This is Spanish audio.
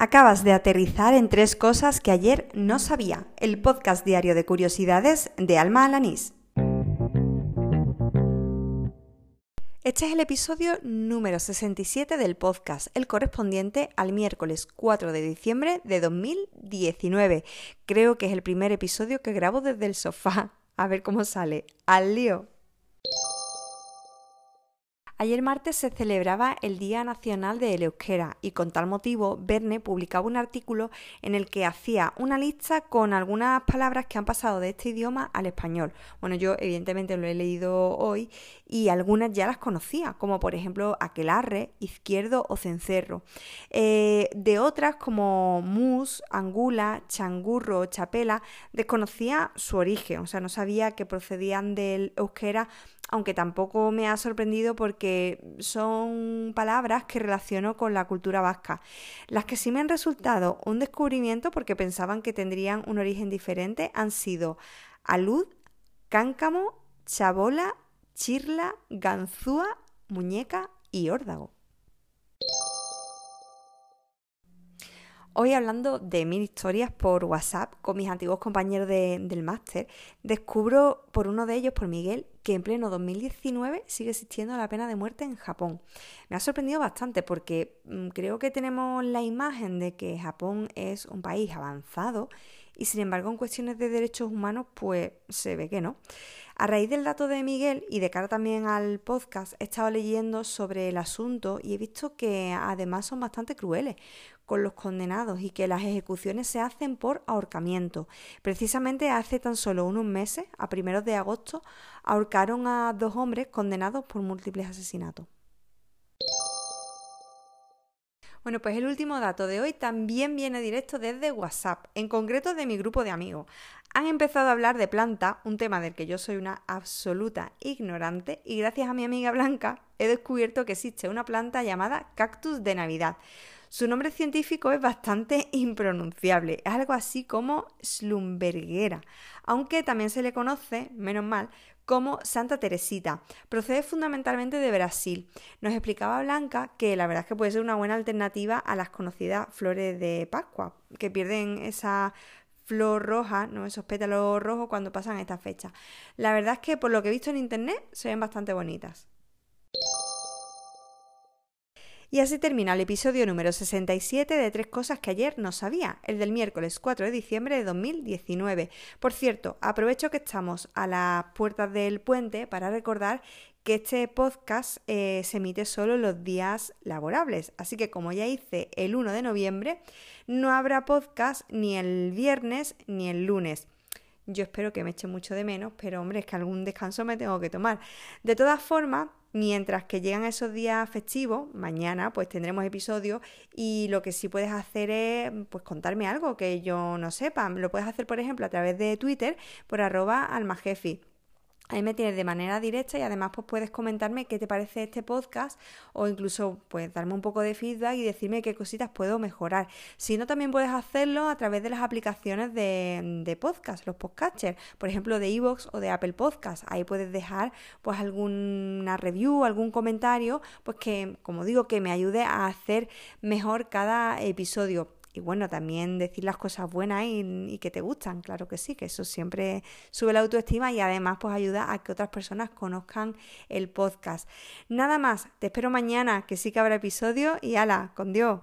Acabas de aterrizar en tres cosas que ayer no sabía. El podcast diario de curiosidades de Alma Alanís. Este es el episodio número 67 del podcast, el correspondiente al miércoles 4 de diciembre de 2019. Creo que es el primer episodio que grabo desde el sofá. A ver cómo sale. ¡Al lío! Ayer martes se celebraba el Día Nacional de Euskera y con tal motivo Verne publicaba un artículo en el que hacía una lista con algunas palabras que han pasado de este idioma al español. Bueno, yo evidentemente lo he leído hoy y algunas ya las conocía, como por ejemplo aquelarre, izquierdo o cencerro. Eh, de otras como mus, angula, changurro, chapela, desconocía su origen, o sea, no sabía que procedían del euskera aunque tampoco me ha sorprendido porque son palabras que relaciono con la cultura vasca. Las que sí me han resultado un descubrimiento porque pensaban que tendrían un origen diferente han sido alud, cáncamo, chabola, chirla, ganzúa, muñeca y órdago. Hoy hablando de mil historias por WhatsApp con mis antiguos compañeros del máster, descubro por uno de ellos, por Miguel, que en pleno 2019 sigue existiendo la pena de muerte en Japón. Me ha sorprendido bastante porque mm, creo que tenemos la imagen de que Japón es un país avanzado y sin embargo en cuestiones de derechos humanos pues se ve que no. A raíz del dato de Miguel y de cara también al podcast, he estado leyendo sobre el asunto y he visto que además son bastante crueles con los condenados y que las ejecuciones se hacen por ahorcamiento. Precisamente hace tan solo unos meses, a primeros de agosto, ahorcaron a dos hombres condenados por múltiples asesinatos. Bueno, pues el último dato de hoy también viene directo desde WhatsApp, en concreto de mi grupo de amigos. Han empezado a hablar de planta, un tema del que yo soy una absoluta ignorante, y gracias a mi amiga Blanca he descubierto que existe una planta llamada cactus de Navidad. Su nombre científico es bastante impronunciable, algo así como Slumberguera, aunque también se le conoce, menos mal, como Santa Teresita. Procede fundamentalmente de Brasil. Nos explicaba Blanca que la verdad es que puede ser una buena alternativa a las conocidas flores de Pascua, que pierden esa flor roja, ¿no? esos pétalos rojos cuando pasan esta fecha. La verdad es que por lo que he visto en internet se ven bastante bonitas. Y así termina el episodio número 67 de Tres Cosas que ayer no sabía, el del miércoles 4 de diciembre de 2019. Por cierto, aprovecho que estamos a las puertas del puente para recordar que este podcast eh, se emite solo los días laborables. Así que como ya hice el 1 de noviembre, no habrá podcast ni el viernes ni el lunes. Yo espero que me eche mucho de menos, pero hombre, es que algún descanso me tengo que tomar. De todas formas, Mientras que llegan esos días festivos, mañana pues tendremos episodios y lo que sí puedes hacer es pues contarme algo que yo no sepa. Lo puedes hacer, por ejemplo, a través de Twitter por arroba almajefi. Ahí me tienes de manera directa y además pues puedes comentarme qué te parece este podcast o incluso pues darme un poco de feedback y decirme qué cositas puedo mejorar. Si no, también puedes hacerlo a través de las aplicaciones de, podcast, los podcasters, por ejemplo de Evox o de Apple Podcast. Ahí puedes dejar pues alguna review, algún comentario, pues que como digo que me ayude a hacer mejor cada episodio y bueno, también decir las cosas buenas y, que te gustan, claro que sí, que eso siempre sube la autoestima y además pues ayuda a que otras personas conozcan el podcast. Nada más, te espero mañana, que sí que habrá episodio y ala, con Dios.